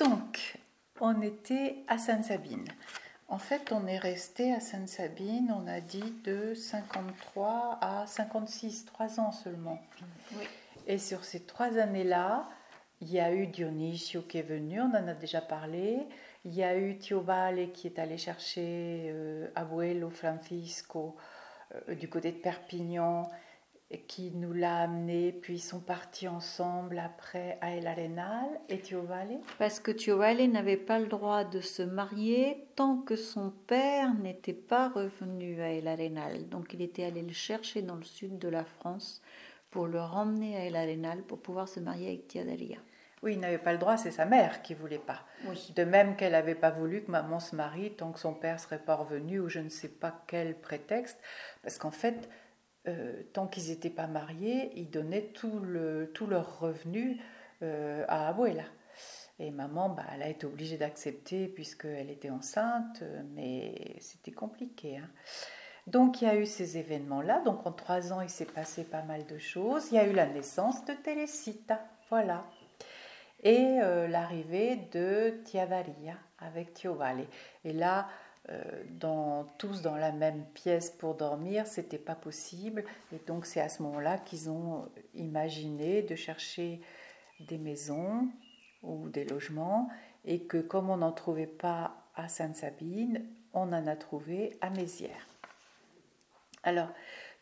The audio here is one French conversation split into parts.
Donc, on était à Sainte-Sabine. En fait, on est resté à Sainte-Sabine, on a dit de 53 à 56, trois ans seulement. Et sur ces trois années-là, il y a eu Dionisio qui est venu, on en a déjà parlé. Il y a eu Tio Vale qui est allé chercher euh, Abuelo Francisco euh, du côté de Perpignan qui nous l'a amené, puis ils sont partis ensemble après à El Arenal et Tio Valle. Parce que Tio Valle n'avait pas le droit de se marier tant que son père n'était pas revenu à El Arenal. Donc il était allé le chercher dans le sud de la France pour le ramener à El Arenal pour pouvoir se marier avec Tia Dalia. Oui, il n'avait pas le droit, c'est sa mère qui voulait pas. De même qu'elle n'avait pas voulu que maman se marie tant que son père serait pas revenu ou je ne sais pas quel prétexte, parce qu'en fait, euh, tant qu'ils n'étaient pas mariés, ils donnaient tout, le, tout leur revenu euh, à Abuela. Et maman, bah, elle a été obligée d'accepter puisqu'elle était enceinte, mais c'était compliqué. Hein. Donc il y a eu ces événements-là. Donc en trois ans, il s'est passé pas mal de choses. Il y a eu la naissance de Teresita, voilà. Et euh, l'arrivée de Tiavaria avec Tio Et là, dans, tous dans la même pièce pour dormir, c'était pas possible. Et donc c'est à ce moment-là qu'ils ont imaginé de chercher des maisons ou des logements et que comme on n'en trouvait pas à Sainte-Sabine, on en a trouvé à Mézières. Alors,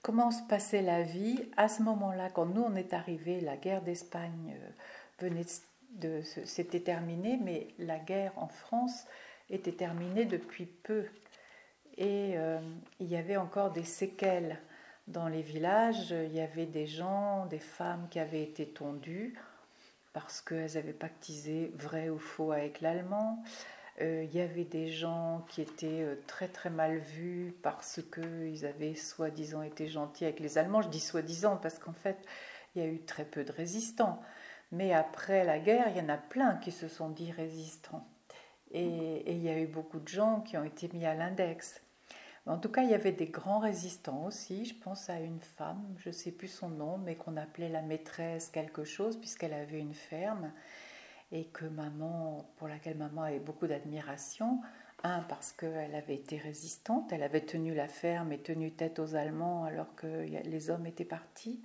comment se passait la vie à ce moment-là Quand nous, on est arrivés, la guerre d'Espagne euh, venait de, s'était terminée, mais la guerre en France était terminée depuis peu. Et euh, il y avait encore des séquelles dans les villages. Il y avait des gens, des femmes qui avaient été tondues parce qu'elles avaient pactisé vrai ou faux avec l'allemand. Euh, il y avait des gens qui étaient euh, très très mal vus parce qu'ils avaient soi-disant été gentils avec les Allemands. Je dis soi-disant parce qu'en fait, il y a eu très peu de résistants. Mais après la guerre, il y en a plein qui se sont dit résistants. Et, il y a eu beaucoup de gens qui ont été mis à l'index. En tout cas, il y avait des grands résistants aussi. Je pense à une femme, je ne sais plus son nom, mais qu'on appelait la maîtresse quelque chose, puisqu'elle avait une ferme et que maman, pour laquelle maman avait beaucoup d'admiration. Un, parce qu'elle avait été résistante, elle avait tenu la ferme et tenu tête aux Allemands alors que les hommes étaient partis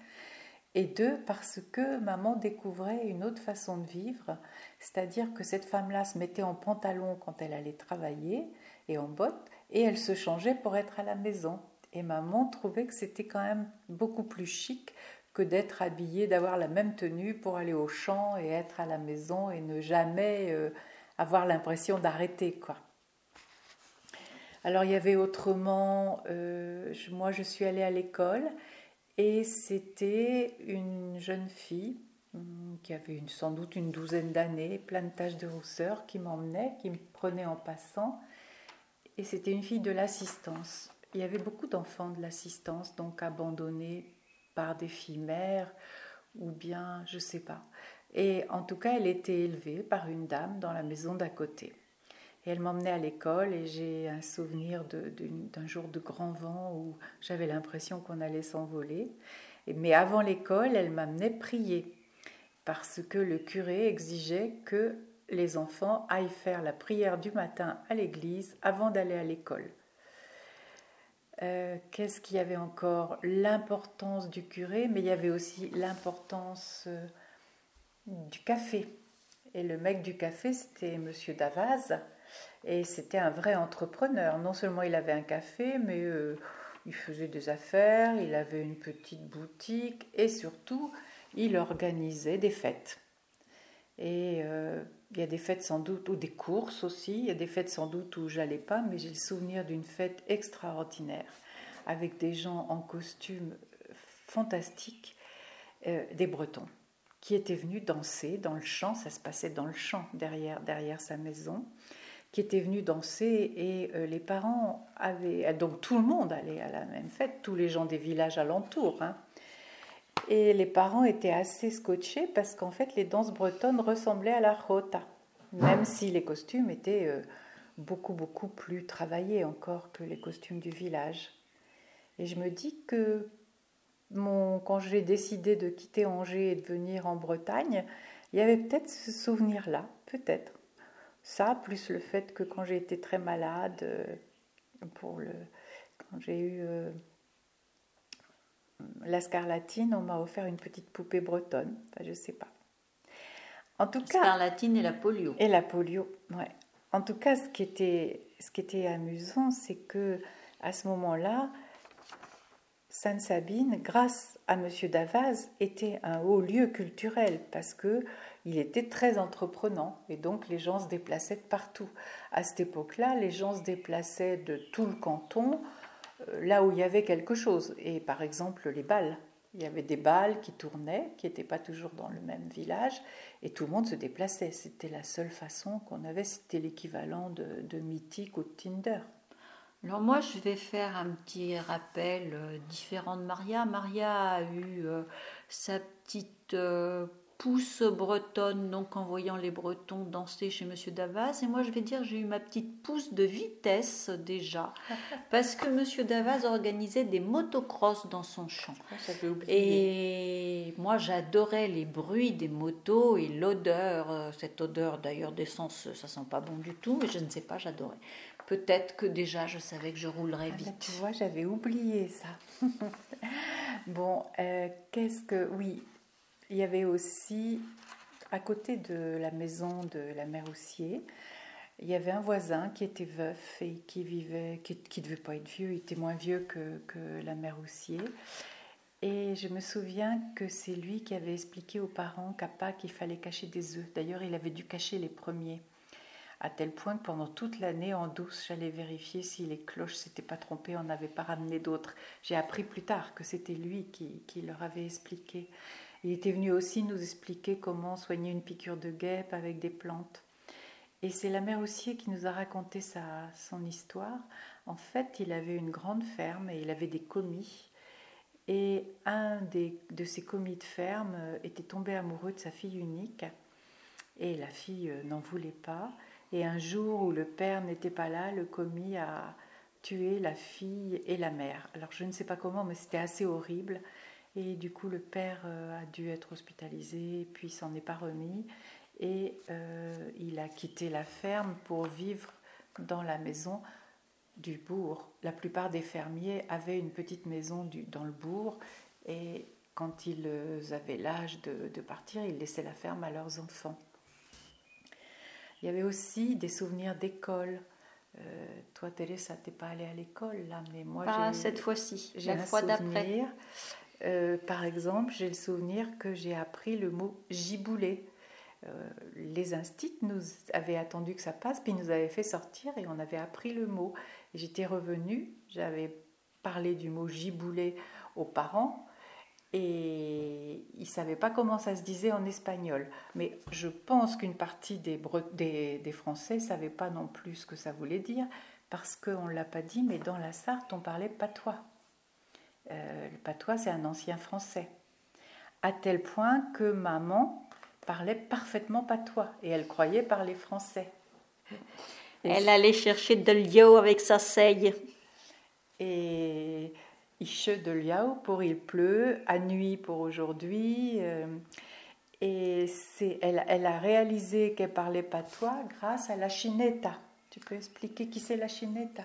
et deux, parce que maman découvrait une autre façon de vivre, c'est-à-dire que cette femme-là se mettait en pantalon quand elle allait travailler et en bottes, et elle se changeait pour être à la maison. Et maman trouvait que c'était quand même beaucoup plus chic que d'être habillée, d'avoir la même tenue pour aller au champ et être à la maison et ne jamais euh, avoir l'impression d'arrêter, quoi. Alors il y avait autrement, euh, moi je suis allée à l'école et c'était une jeune fille hum, qui avait sans doute une douzaine d'années, plein de taches de rousseur, qui m'emmenait, qui me prenait en passant. Et c'était une fille de l'assistance. Il y avait beaucoup d'enfants de l'assistance, donc abandonnés par des filles mères ou bien, je ne sais pas. Et en tout cas, elle était élevée par une dame dans la maison d'à côté. Et elle m'emmenait à l'école et j'ai un souvenir d'un jour de grand vent où j'avais l'impression qu'on allait s'envoler. Mais avant l'école, elle m'amenait prier parce que le curé exigeait que les enfants aillent faire la prière du matin à l'église avant d'aller à l'école. Euh, qu'est-ce qu'il y avait encore? L'importance du curé, mais il y avait aussi l'importance euh, du café. Et le mec du café, c'était Monsieur Davaz, et c'était un vrai entrepreneur. Non seulement il avait un café, mais euh, il faisait des affaires, il avait une petite boutique et surtout, il organisait des fêtes. Et euh, il y a des fêtes sans doute, ou des courses aussi, il y a des fêtes sans doute où j'allais pas, mais j'ai le souvenir d'une fête extraordinaire avec des gens en costume fantastiques, euh, des Bretons, qui étaient venus danser dans le champ, ça se passait dans le champ derrière, derrière sa maison qui étaient venus danser et euh, les parents avaient euh, donc tout le monde allait à la même fête, tous les gens des villages alentours. Hein. Et les parents étaient assez scotchés parce qu'en fait les danses bretonnes ressemblaient à la rota, même si les costumes étaient euh, beaucoup beaucoup plus travaillés encore que les costumes du village. Et je me dis que mon, quand j'ai décidé de quitter Angers et de venir en Bretagne, il y avait peut-être ce souvenir-là, peut-être Ça, plus le fait que quand j'ai été très malade, euh, pour le, quand j'ai eu euh, la scarlatine, on m'a offert une petite poupée bretonne. Enfin, je sais pas. En tout cas, scarlatine et la polio. Et la polio, ouais. En tout cas, ce qui était, ce qui était amusant, c'est que à ce moment-là, Sainte-Sabine, grâce à M. Davaz, était un haut lieu culturel parce que il était très entreprenant et donc les gens se déplaçaient de partout. À cette époque-là, les gens se déplaçaient de tout le canton, euh, là où il y avait quelque chose. Et par exemple, les balles. Il y avait des balles qui tournaient, qui n'étaient pas toujours dans le même village, et tout le monde se déplaçait. C'était la seule façon qu'on avait, c'était l'équivalent de, Mythique ou de Tinder. Alors moi, je vais faire un petit rappel euh, différent de Maria. Maria a eu euh, sa petite pousse bretonne, donc en voyant les Bretons danser chez Monsieur Davaz. Et moi, je vais dire, j'ai eu ma petite pousse de vitesse déjà, parce que Monsieur Davaz organisait des motocross dans son champ. Ah, et moi, j'adorais les bruits des motos et l'odeur, euh, cette odeur d'ailleurs d'essence, ça sent pas bon du tout, mais je ne sais pas, j'adorais. Peut-être que déjà, je savais que je roulerais ah, vite. tu vois, j'avais oublié ça. bon, euh, qu'est-ce que... Oui, il y avait aussi, à côté de la maison de la mère Houssier, il y avait un voisin qui était veuf et qui vivait, qui ne devait pas être vieux, il était moins vieux que, que la mère Houssier. Et je me souviens que c'est lui qui avait expliqué aux parents qu'à Pâques, il fallait cacher des œufs. D'ailleurs, il avait dû cacher les premiers. À tel point que pendant toute l'année, en douce, j'allais vérifier si les cloches s'étaient pas trompées, on n'avait pas ramené d'autres. J'ai appris plus tard que c'était lui qui, qui leur avait expliqué. Il était venu aussi nous expliquer comment soigner une piqûre de guêpe avec des plantes. Et c'est la mère aussi qui nous a raconté sa, son histoire. En fait, il avait une grande ferme et il avait des commis. Et un des, de ces commis de ferme était tombé amoureux de sa fille unique. Et la fille euh, n'en voulait pas. Et un jour où le père n'était pas là, le commis a tué la fille et la mère. Alors je ne sais pas comment, mais c'était assez horrible. Et du coup, le père euh, a dû être hospitalisé, puis s'en est pas remis. Et euh, il a quitté la ferme pour vivre dans la maison du bourg. La plupart des fermiers avaient une petite maison du, dans le bourg. Et quand ils avaient l'âge de, de, partir, ils laissaient la ferme à leurs enfants. Il y avait aussi des souvenirs d'école. Euh, toi, Teresa, t'es pas allée à l'école là, mais moi, pas cette fois-ci. La fois d'après. Euh, par exemple, j'ai le souvenir que j'ai appris le mot giboulé. Euh, les instits nous avaient attendu que ça passe, puis nous avaient fait sortir et on avait appris le mot. J'étais revenue, j'avais parlé du mot giboulé aux parents et ils ne savaient pas comment ça se disait en espagnol. Mais je pense qu'une partie des Français ne savaient pas non plus ce que ça voulait dire parce qu'on ne l'a pas dit, mais dans la Sarthe, on parlait patois. Euh, le patois, c'est un ancien français. À tel point que maman parlait parfaitement patois et elle croyait parler français. elle allait chercher de l'eau avec sa seille. Et Iche de liao pour il pleut, à nuit pour aujourd'hui. Euh, et c'est, elle, elle, a réalisé qu'elle parlait patois grâce à la chineta. Tu peux expliquer qui c'est la chineta?